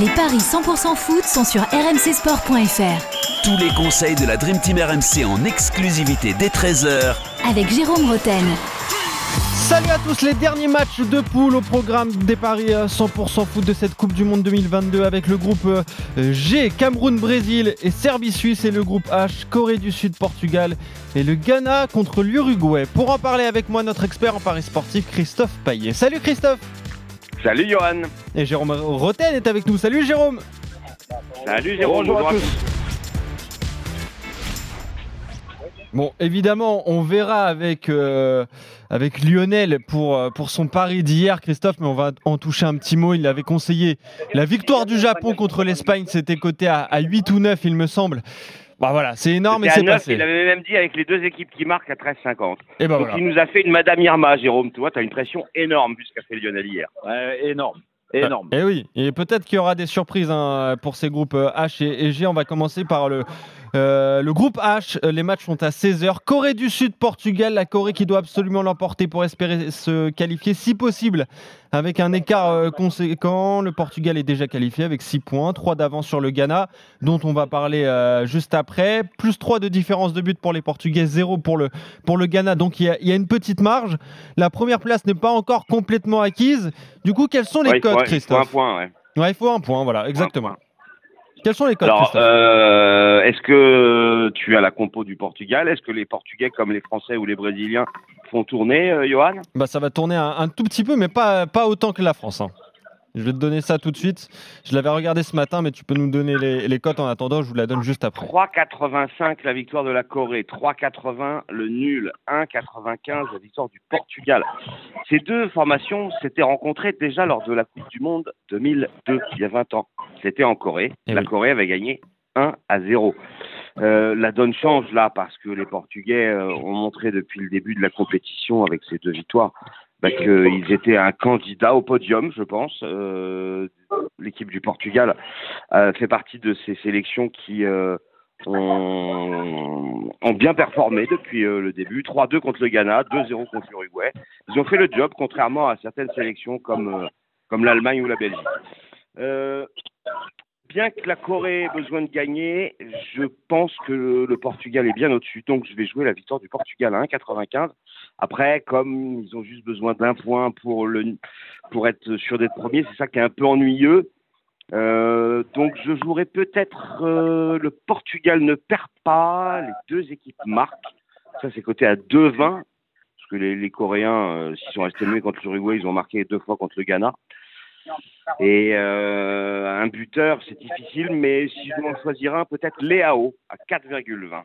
Les paris 100% foot sont sur rmcsport.fr. Tous les conseils de la Dream Team RMC en exclusivité dès 13h Avec Jérôme Roten. Salut à tous, les derniers matchs de poule au programme des paris 100% foot de cette Coupe du Monde 2022 avec le groupe euh, G, Cameroun, Brésil et Serbie, Suisse et le groupe H, Corée du Sud, Portugal et le Ghana contre l'Uruguay. Pour en parler avec moi, notre expert en paris sportif, Christophe Paillet. Salut Christophe Salut Johan Et Jérôme Roten est avec nous. Salut Jérôme Salut Jérôme, bonjour, à tous. Bon, évidemment, on verra avec, euh, avec Lionel pour, euh, pour son pari d'hier, Christophe, mais on va en toucher un petit mot. Il avait conseillé la victoire du Japon contre l'Espagne, c'était coté à, à 8 ou 9, il me semble. Bah voilà, c'est énorme et c'est 9, passé. Il avait même dit avec les deux équipes qui marquent à 13,50. Et bah Donc voilà. il nous a fait une Madame Irma, Jérôme. Tu vois, tu as une pression énorme vu ce qu'a fait Lionel hier. Ouais, énorme. Énorme. Et oui, et peut-être qu'il y aura des surprises hein, pour ces groupes euh, H et G. On va commencer par le, euh, le groupe H. Euh, Les matchs sont à 16h. Corée du Sud, Portugal. La Corée qui doit absolument l'emporter pour espérer se qualifier, si possible, avec un écart euh, conséquent. Le Portugal est déjà qualifié avec 6 points, 3 d'avance sur le Ghana, dont on va parler euh, juste après. Plus 3 de différence de but pour les Portugais, 0 pour le, pour le Ghana. Donc il y, a, il y a une petite marge. La première place n'est pas encore complètement acquise. Du coup, quels sont les Ouais, codes, faut, il faut Christophe? un point, ouais. Ouais, il faut un point, voilà, exactement. Quels sont les codes, Alors, euh, est-ce que tu as la compo du Portugal? Est-ce que les Portugais, comme les Français ou les Brésiliens, font tourner, euh, Johan? Bah, Ça va tourner un, un tout petit peu, mais pas, pas autant que la France. hein. Je vais te donner ça tout de suite. Je l'avais regardé ce matin, mais tu peux nous donner les, les cotes en attendant. Je vous la donne juste après. 3,85 la victoire de la Corée, 3,80 le nul, 1,95 la victoire du Portugal. Ces deux formations s'étaient rencontrées déjà lors de la Coupe du Monde 2002, il y a 20 ans. C'était en Corée. Eh la oui. Corée avait gagné 1 à 0. Euh, la donne change là parce que les Portugais euh, ont montré depuis le début de la compétition avec ces deux victoires bah, qu'ils étaient un candidat au podium, je pense. Euh, L'équipe du Portugal fait partie de ces sélections qui euh, ont, bien performé depuis euh, le début. 3-2 contre le Ghana, 2-0 contre l'Uruguay. Ils ont fait le job, contrairement à certaines sélections comme l'Allemagne ou la Belgique. Bien que la Corée ait besoin de gagner, je pense que le, Portugal est bien au-dessus. Donc je vais jouer la victoire du Portugal à 1,95. Après, comme ils ont juste besoin d'un point pour, être sûr d'être premier, c'est ça qui est un peu ennuyeux. Euh, donc je jouerai peut-être euh, le Portugal ne perd pas, les deux équipes marquent. Ça c'est coté à 2,20 parce que les, Coréens, euh, s'ils sont restés menés contre l'Uruguay, ils ont marqué deux fois contre le Ghana. Et euh, un buteur, c'est difficile, mais si je dois en choisir un, peut-être Léao à 4,20.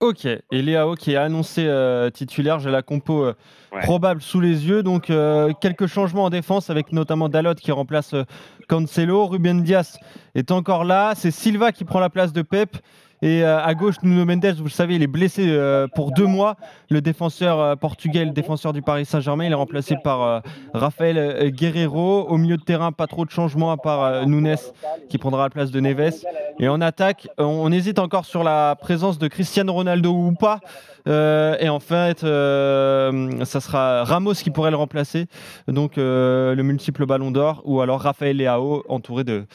Ok. Et Léao qui est annoncé euh, titulaire. J'ai la compo euh, Ouais. probable sous les yeux. Donc, euh, quelques changements en défense avec notamment Dalot qui remplace Cancelo. Ruben Dias est encore là. C'est Silva qui prend la place de Pep. Et euh, à gauche, Nuno Mendes, vous le savez, il est blessé euh, pour deux mois. Le défenseur euh, portugais, le défenseur du Paris Saint-Germain, il est remplacé par Rafael Guerreiro. Au milieu de terrain, pas trop de changements à part Nunes qui prendra la place de Neves. Et en attaque, on, on hésite encore sur la présence de Cristiano Ronaldo ou pas. Et en fait, ça sera Ramos qui pourrait le remplacer. Donc le multiple ballon d'or ou alors Raphaël Leao entouré de,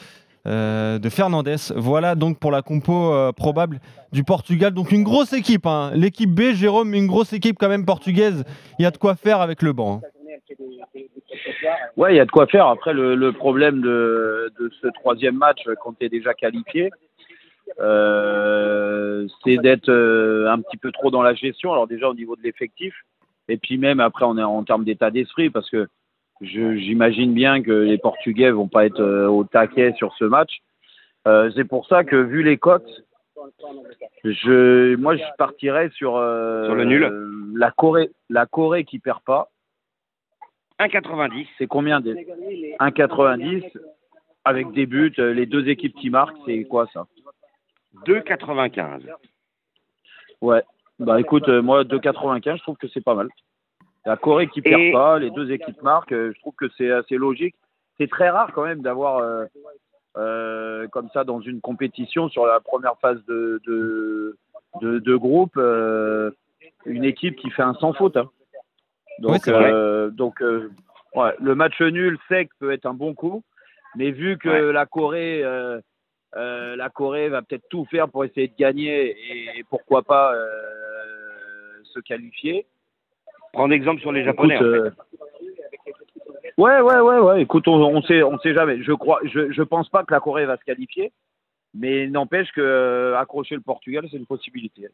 euh, de Fernandez. Voilà donc pour la compo euh, probable du Portugal. Donc une grosse équipe. hein. L'équipe B, Jérôme, une grosse équipe quand même portugaise. Il y a de quoi faire avec le banc. hein. Ouais, il y a de quoi faire. Après, le, problème de, ce troisième match, quand tu es déjà qualifié, euh, c'est d'être euh, un petit peu trop dans la gestion. Alors déjà au niveau de l'effectif, et puis même après on est en termes d'état d'esprit, parce que j'imagine bien que les Portugais vont pas être euh, au taquet sur ce match. Euh, c'est pour ça que vu les cotes, je, moi je partirais sur, euh, Sur le nul euh, la Corée, la Corée qui perd pas. 1,90. C'est combien des 1,90 avec des buts, les deux équipes qui marquent, c'est quoi ça? 2,95. Ouais. Bah écoute, moi 2,95, je trouve que c'est pas mal. La Corée qui perd Et- pas, les deux équipes marquent, euh, je trouve que c'est assez logique. C'est très rare quand même d'avoir euh, euh, comme ça dans une compétition sur la première phase de de, de, de groupe euh, une équipe qui fait un sans faute. hein. Donc euh, donc euh, ouais, le match nul sec peut être un bon coup. Mais vu que Ouais. la Corée, euh, euh, la Corée va peut-être tout faire pour essayer de gagner et, et pourquoi pas euh, se qualifier. Prendre exemple sur les Japonais. Écoute, en fait. euh, Ouais, ouais, ouais, ouais. Écoute, on, on sait, on sait jamais. Je crois, je, je pense pas que la Corée va se qualifier, mais n'empêche que euh, accrocher le Portugal, c'est une possibilité.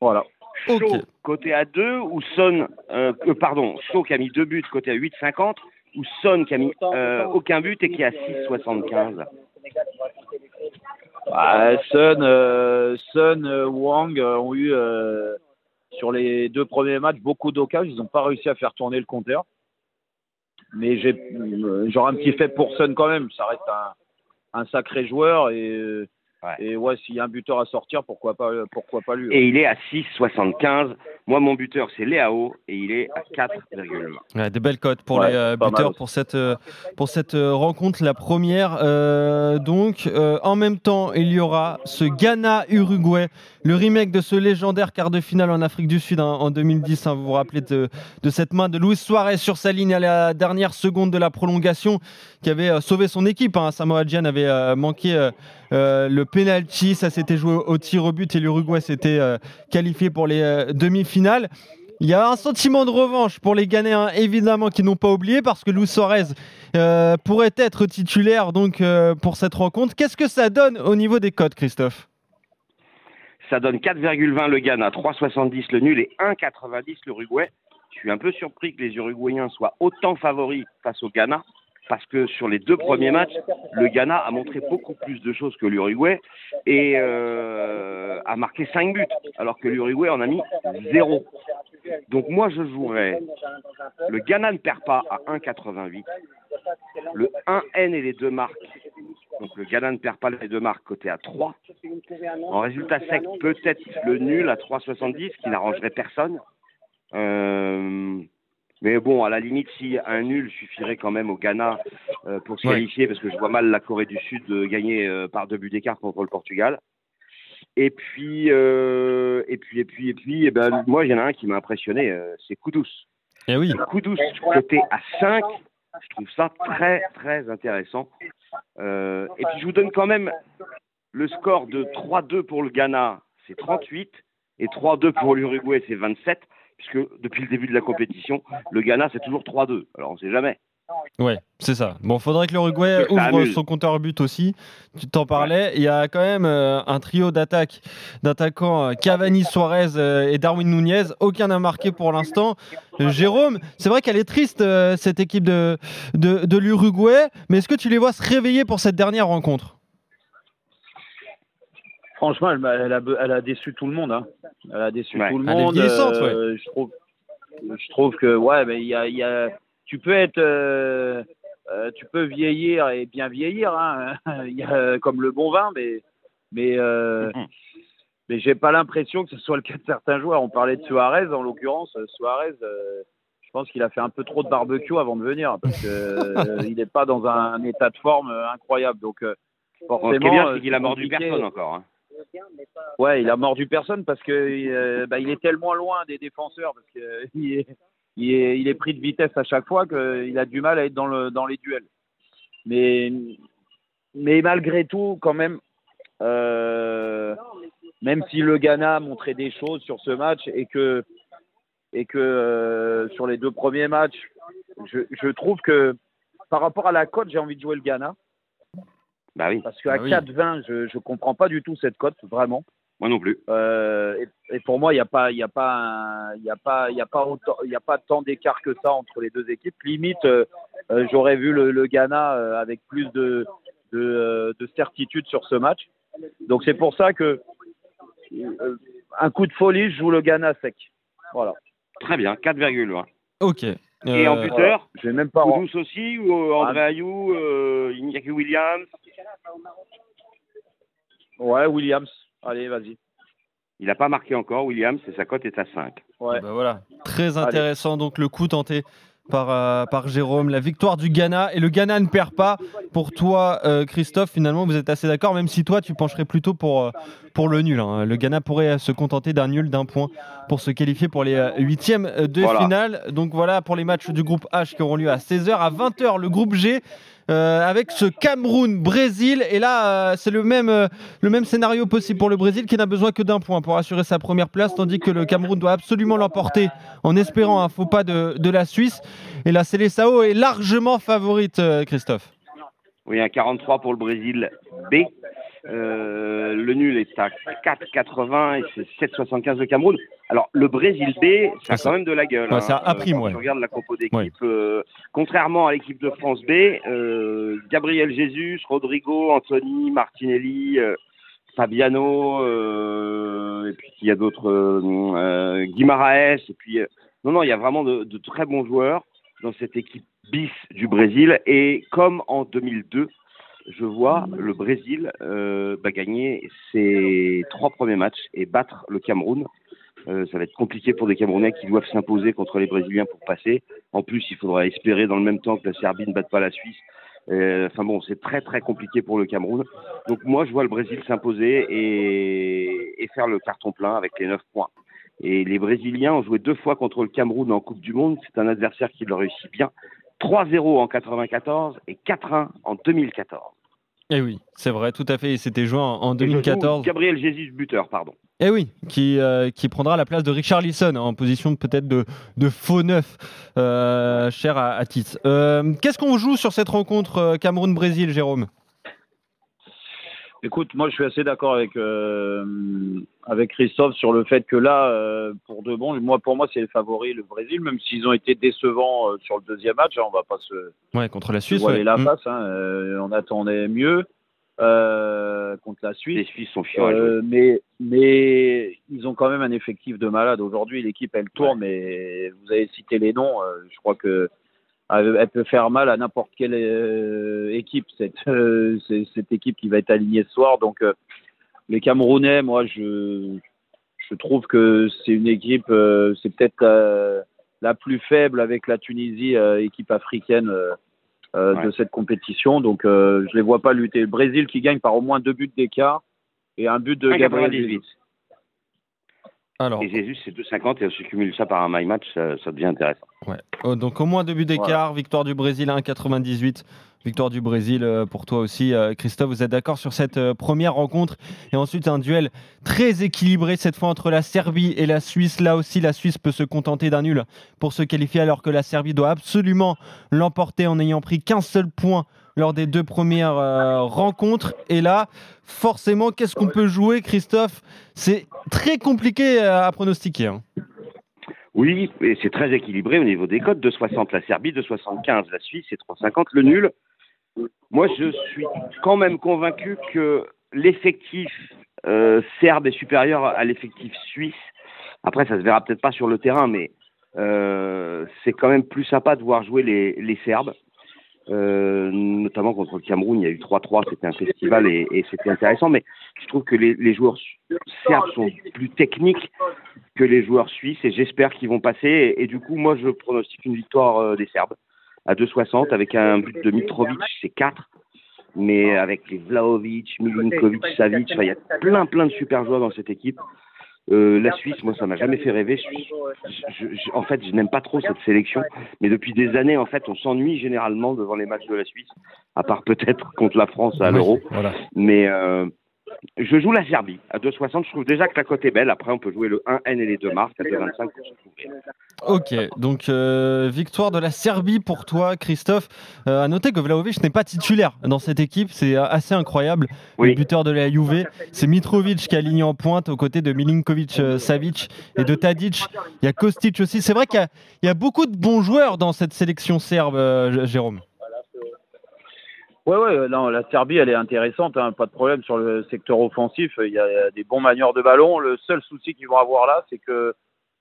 Voilà. Shaw, côté à 2 ou Son, euh, euh, pardon, Shaw qui a mis deux buts côté à 8,50 ou Son qui a mis euh, aucun but et qui est à 6,75. Bah, Sun, euh, Sun, euh, Wang ont eu euh, sur les deux premiers matchs beaucoup d'occasions. Ils n'ont pas réussi à faire tourner le compteur. Mais j'ai euh, j'aurais un petit fait pour Sun quand même. Ça reste un, un sacré joueur et Ouais. et ouais, s'il y a un buteur à sortir, pourquoi pas, pourquoi pas lui. Et il est à 6,75. Moi, mon buteur, c'est Léao et il est à 4,20. Ouais, des belles cotes pour Ouais, les euh, buteurs pour cette, euh, pour cette rencontre, la première. Euh, donc, euh, en même temps, il y aura ce Ghana-Uruguay, le remake de ce légendaire quart de finale en Afrique du Sud hein, en 2010. hein, vous vous rappelez de, cette main de Luis Suarez sur sa ligne à la dernière seconde de la prolongation qui avait euh, sauvé son équipe. Hein. Samoa Gyan avait euh, manqué euh, le penalty, ça s'était joué au tir au but et l'Uruguay s'était qualifié pour les demi-finales. Il y a un sentiment de revanche pour les Ghanéens, évidemment, qui n'ont pas oublié, parce que Luis Suarez pourrait être titulaire donc pour cette rencontre. Qu'est-ce que ça donne au niveau des codes, Christophe? Ça donne 4,20 le Ghana, 3,70 le nul et 1,90 l'Uruguay. Je suis un peu surpris que les Uruguayens soient autant favoris face au Ghana, parce que sur les deux premiers matchs, le Ghana a montré beaucoup plus de choses que l'Uruguay et euh, a marqué 5 buts, alors que l'Uruguay en a mis 0. Donc moi, je jouerais. Le Ghana ne perd pas à 1,88. Le 1N et les deux marques. Donc le Ghana ne perd pas les deux marques côté à 3. En résultat sec, peut-être le nul à 3,70 qui n'arrangerait personne. Euh, mais bon, à la limite, si un nul suffirait quand même au Ghana euh, pour se Ouais. qualifier, parce que je vois mal la Corée du Sud euh, gagner euh, par deux buts d'écart contre le Portugal. Et puis, euh, et puis, et puis, et puis, eh ben, moi, il y en a un qui m'a impressionné, euh, c'est Koudous. Eh oui, Koudous côté à 5, je trouve ça très très intéressant. Euh, et puis je vous donne quand même le score de 3-2 pour le Ghana, c'est 38, et 3-2 pour l'Uruguay, c'est 27, puisque depuis le début de la compétition, le Ghana c'est toujours 3-2. Alors on sait jamais. Ouais, c'est ça. Bon, faudrait que l'Uruguay ouvre amuse. son compteur but aussi. Tu t'en parlais. Il y a quand même euh, un trio d'attaque d'attaquants euh, Cavani, Suarez euh, et Darwin Nunez. Aucun n'a marqué pour l'instant. Euh, Jérôme, c'est vrai qu'elle est triste euh, cette équipe de, de, de l'Uruguay, mais est-ce que tu les vois se réveiller pour cette dernière rencontre? Franchement, elle, a, elle a déçu tout le monde. Hein. Elle a déçu Ouais. tout le Elle est monde. euh, Je trouve, je trouve que ouais, mais il y a, il y a, tu peux être, euh, euh, tu peux vieillir et bien vieillir, hein. A, comme le bon vin, mais, mais, euh, Mhm. mais j'ai pas l'impression que ce soit le cas de certains joueurs. On parlait de Suarez, en l'occurrence, Suarez. euh, je pense qu'il a fait un peu trop de barbecue avant de venir parce que euh, il n'est pas dans un état de forme euh, incroyable. Donc euh, forcément, ce qui est bien, euh, c'est qu'il a mordu personne encore. hein. Ouais, il a mordu personne parce que euh, bah, il est tellement loin des défenseurs parce qu'il est, il est, il est pris de vitesse à chaque fois qu'il a du mal à être dans, le, dans les duels. Mais, mais malgré tout, quand même, euh, même si le Ghana a montré des choses sur ce match et que, et que euh, sur les deux premiers matchs, je, je trouve que par rapport à la cote, j'ai envie de jouer le Ghana. Bah oui, Parce qu'à Ah oui. 4,20, je ne comprends pas du tout cette cote, vraiment. Moi non plus. Euh, et, et pour moi, il n'y a pas, il y a pas, il y a pas, il y a pas autant, il y a pas tant d'écart que ça entre les deux équipes. Limite, euh, euh, j'aurais vu le, le Ghana euh, avec plus de, de, euh, de certitude sur ce match. Donc c'est pour ça que euh, un coup de folie, je joue le Ghana sec. Voilà. Très bien, 4,20. Ok. Et en buteur. Je vais même pas. Koudous aussi, ou euh, André Ayou, euh, Iñaki Williams? Ouais, Williams. Allez, vas-y. Il n'a pas marqué encore, Williams, et sa cote est à 5. Ouais. Bah voilà, très intéressant donc le coup tenté par, euh, par Jérôme, la victoire du Ghana et le Ghana ne perd pas. Pour toi, euh, Christophe, finalement, vous êtes assez d'accord, même si toi, tu pencherais plutôt pour, euh, pour le nul. hein. Le Ghana pourrait se contenter d'un nul d'un point pour se qualifier pour les euh, huitièmes de Voilà. finale. Donc voilà pour les matchs du groupe H qui auront lieu à 16h. À 20h, le groupe G euh, avec ce Cameroun-Brésil. Et là, euh, c'est le même, euh, le même scénario possible pour le Brésil qui n'a besoin que d'un point pour assurer sa première place, tandis que le Cameroun doit absolument l'emporter en espérant un faux pas de, de la Suisse. Et la Célessao est largement favorite, Christophe. Oui, un 43 pour le Brésil B. Euh, le nul est à 4,80 et c'est 7,75 le Cameroun. Alors, le Brésil B, ça Ah, a ça- quand même de la gueule. Ouais, hein. ça a prime, Quand ouais. tu regardes la compo d'équipe, Ouais. euh, contrairement à l'équipe de France B, euh, Gabriel Jesus, Rodrigo, Anthony, Martinelli, euh, Fabiano, euh, et puis il y a d'autres, euh, euh, Guimaraes, et puis euh, non, non, il y a vraiment de, de très bons joueurs dans cette équipe bis du Brésil. Et comme en 2002, je vois le Brésil euh, bah, gagner ses trois premiers matchs et battre le Cameroun. Euh, ça va être compliqué pour des Camerounais qui doivent s'imposer contre les Brésiliens pour passer. En plus, il faudra espérer dans le même temps que la Serbie ne batte pas la Suisse. Euh, Enfin bon, c'est très très compliqué pour le Cameroun. Donc moi, je vois le Brésil s'imposer et, et faire le carton plein avec les 9 points. Et les Brésiliens ont joué deux fois contre le Cameroun en Coupe du Monde. C'est un adversaire qui leur réussit bien. 3-0 en 94 et 4-1 en 2014. Eh oui, c'est vrai, tout à fait. C'était joué en, en Et je joue 2014. Gabriel Jesus buteur, pardon. Eh oui, qui, euh, qui prendra la place de Richard Lisson en position peut-être de, de faux neuf, euh, cher à, à Tits. Euh, Qu'est-ce qu'on joue sur cette rencontre euh, Cameroun-Brésil, Jérôme? Écoute, moi je suis assez d'accord avec euh, avec Christophe sur le fait que là, euh, pour de bon, moi pour moi c'est le favori le Brésil, même s'ils ont été décevants euh, sur le deuxième match, hein, on va pas se, Ouais, contre la se Suisse. ouais. la Mm. face, hein, euh, on attendait mieux euh, contre la Les Suisse. Suisses sont fiers. Euh, mais mais ils ont quand même un effectif de malade. Aujourd'hui, l'équipe elle tourne, mais vous avez cité les noms. euh, je crois que elle peut faire mal à n'importe quelle euh, équipe cette euh, cette équipe qui va être alignée ce soir. Donc euh, les Camerounais, moi je je trouve que c'est une équipe, euh, c'est peut-être la, la plus faible avec la Tunisie, euh, équipe africaine. euh, de cette compétition. Donc, euh, je les vois pas lutter. Le Brésil qui gagne par au moins deux buts d'écart et un but de Gabriel 1,98. Jesus. Alors, Et Jésus, c'est 2,50 et si tu cumules ça par un my match, ça, ça devient intéressant. ouais. Oh, donc au moins deux buts d'écart, victoire du Brésil à 1,98. Victoire du Brésil euh, pour toi aussi, euh, Christophe. Vous êtes d'accord sur cette euh, première rencontre? Et ensuite, un duel très équilibré cette fois entre la Serbie et la Suisse. Là aussi, la Suisse peut se contenter d'un nul pour se qualifier, alors que la Serbie doit absolument l'emporter en n'ayant pris qu'un seul point lors des deux premières euh, rencontres. Et là, forcément, qu'est-ce qu'on peut jouer, Christophe? C'est très compliqué euh, à pronostiquer. hein. Oui, et c'est très équilibré au niveau des codes. 2,60 la Serbie, 2,75 la Suisse et 3,50 le nul. Moi, je suis quand même convaincu que l'effectif euh, serbe est supérieur à l'effectif suisse. Après, ça se verra peut-être pas sur le terrain, mais c'est quand même plus sympa de voir jouer les Serbes. Euh, notamment contre le Cameroun, il y a eu 3-3, c'était un festival et, c'était intéressant. Mais je trouve que les, joueurs serbes sont plus techniques que les joueurs suisses et j'espère qu'ils vont passer. Et, du coup, moi, je pronostique une victoire euh, des Serbes à 2,60 avec un but de Mitrovic, c'est 4. Mais avec les Vlaovic, Milinkovic, Savic, il y a plein, plein de super joueurs dans cette équipe. Euh, la Suisse, moi, ça m'a jamais fait rêver. Je- je- je- en fait, je n'aime pas trop cette sélection, mais depuis des années, en fait, on s'ennuie généralement devant les matchs de la Suisse, à part peut-être contre la France à Oui, l'Euro. Voilà. Mais euh, je joue la Serbie à 2,60. Je trouve déjà que la cote est belle. Après, on peut jouer le 1N et les deux marques à 2,25 pour se couvrir. Ok, donc euh, victoire de la Serbie pour toi, Christophe. Euh, à noter que Vlaovic n'est pas titulaire dans cette équipe, c'est euh, assez incroyable. Le buteur de la Juve, c'est Mitrovic qui a aligné en pointe aux côtés de Milinkovic euh, Savic et de Tadic. Il y a Kostic aussi. C'est vrai qu'il y a- il y, a beaucoup de bons joueurs dans cette sélection serbe, Jérôme. Ouais, ouais, non, la Serbie, elle est intéressante, hein, pas de problème sur le secteur offensif. Il y a des bons manieurs de ballon. Le seul souci qu'ils vont avoir là, c'est que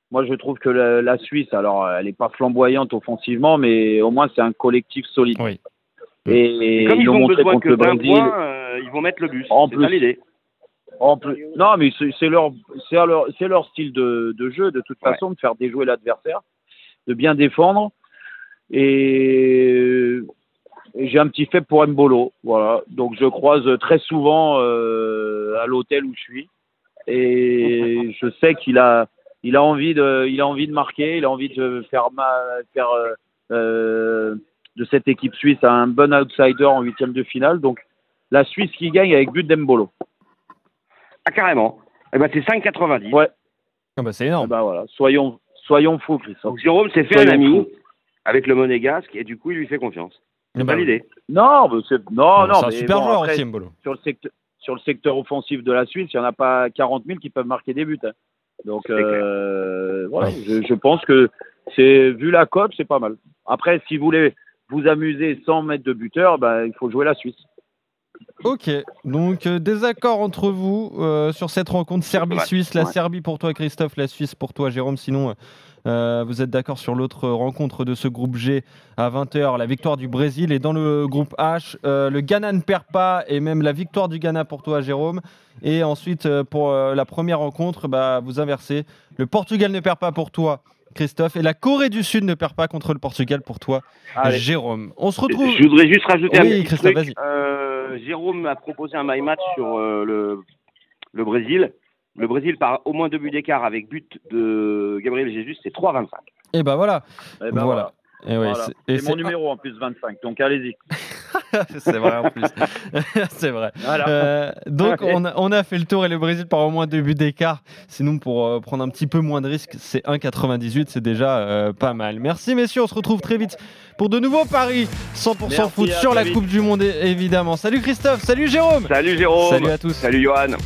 moi, je trouve que la, la Suisse, alors, elle n'est pas flamboyante offensivement, mais au moins, c'est un collectif solide. Oui. Et, Et comme ils ils ont montré contre que le d'un Brésil. point, euh, ils vont mettre le bus. En plus. En non, mais c'est leur, c'est leur, c'est leur style de, de jeu, de toute Ouais. façon, de faire déjouer l'adversaire, de bien défendre. Et, et j'ai un petit fait pour Mbolo, voilà. Donc je croise très souvent euh, à l'hôtel où je suis, et je sais qu'il a, il a envie de, il a envie de marquer, il a envie de faire, ma, faire, euh, euh, de cette équipe suisse un bon outsider en huitième de finale. Donc la Suisse qui gagne avec but d'Embolo. Ah, carrément. Eh ben, c'est 5,90. Ouais. Ah bah, c'est Eh énorme. ben voilà, soyons, soyons fous, Christophe. Donc Jérôme s'est fait Soyons un ami fous. avec le monégasque et du coup, il lui fait confiance. Eh C'est pas l'idée. Non, mais c'est, non, non, c'est un mais super bon, joueur après, aussi, Mbolo. sur le secteur sur le secteur offensif de la Suisse, il n'y en a pas 40 000 qui peuvent marquer des buts. hein. Donc euh, voilà, Ouais. je, je pense que c'est vu la cote, c'est pas mal. Après, si vous voulez vous amuser sans mettre de buteur, ben, il faut jouer la Suisse. Ok, donc euh, désaccord entre vous euh, sur cette rencontre Serbie-Suisse. La Ouais. Serbie pour toi, Christophe, la Suisse pour toi, Jérôme. Sinon, euh, vous êtes d'accord sur l'autre rencontre de ce groupe G à 20h, la victoire du Brésil. Et dans le groupe H, le Ghana ne perd pas et même la victoire du Ghana pour toi, Jérôme. Et ensuite, pour la première rencontre, bah, vous inversez. Le Portugal ne perd pas pour toi, Christophe. Et la Corée du Sud ne perd pas contre le Portugal pour toi, Allez. Jérôme. On se retrouve. Je voudrais juste rajouter Oui, un petit Christophe, truc. vas-y. Euh, Jérôme m'a proposé un my match sur euh, le, le Brésil. Le Brésil par au moins deux buts d'écart avec but de Gabriel Jesus, c'est 3,25. Et ben voilà. Eh ben voilà. Et ouais, Voilà. c'est- et C'est mon numéro en plus 25, donc allez-y. c'est vrai en plus. c'est vrai. Voilà. Euh, donc on a, on a fait le tour et le Brésil par au moins deux buts d'écart. Sinon pour euh, prendre un petit peu moins de risques, c'est 1,98, c'est déjà euh, pas mal. Merci messieurs, on se retrouve très vite pour de nouveaux paris 100% Merci, foot sur la vite. Coupe du Monde évidemment. Salut Christophe, salut Jérôme. Salut Jérôme. Salut à tous. Salut Johan.